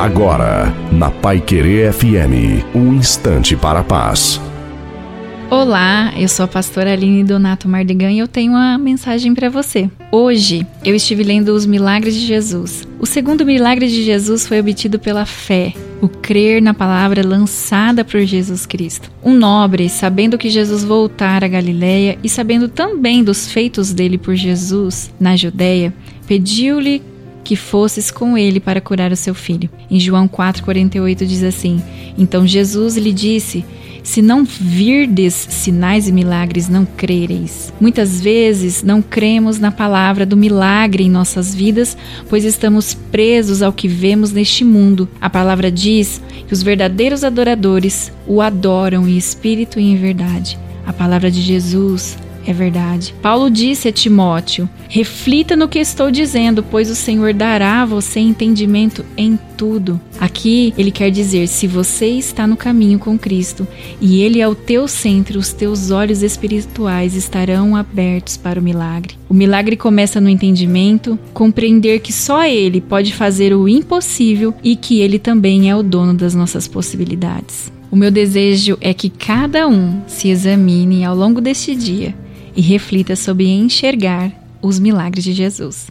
Agora, na Pai Querer FM, um instante para a paz. Olá, eu sou a pastora Aline Donato Mardegan e eu tenho uma mensagem para você. Hoje eu estive lendo os milagres de Jesus. O segundo milagre de Jesus foi obtido pela fé, o crer na palavra lançada por Jesus Cristo. Um nobre, sabendo que Jesus voltara a Galiléia e sabendo também dos feitos dele por Jesus na Judéia, pediu-lhe que fosses com ele para curar o seu filho. Em João 4,48 diz assim: Então Jesus lhe disse: Se não virdes sinais e milagres, não crereis. Muitas vezes não cremos na palavra do milagre em nossas vidas, pois estamos presos ao que vemos neste mundo. A palavra diz que os verdadeiros adoradores o adoram em espírito e em verdade. A palavra de Jesus é verdade. Paulo disse a Timóteo: reflita no que estou dizendo, pois o Senhor dará a você entendimento em tudo. Aqui ele quer dizer: se você está no caminho com Cristo e ele é o teu centro, os teus olhos espirituais estarão abertos para o milagre. O milagre começa no entendimento, compreender que só ele pode fazer o impossível e que ele também é o dono das nossas possibilidades. O meu desejo é que cada um se examine ao longo deste dia e reflita sobre enxergar os milagres de Jesus.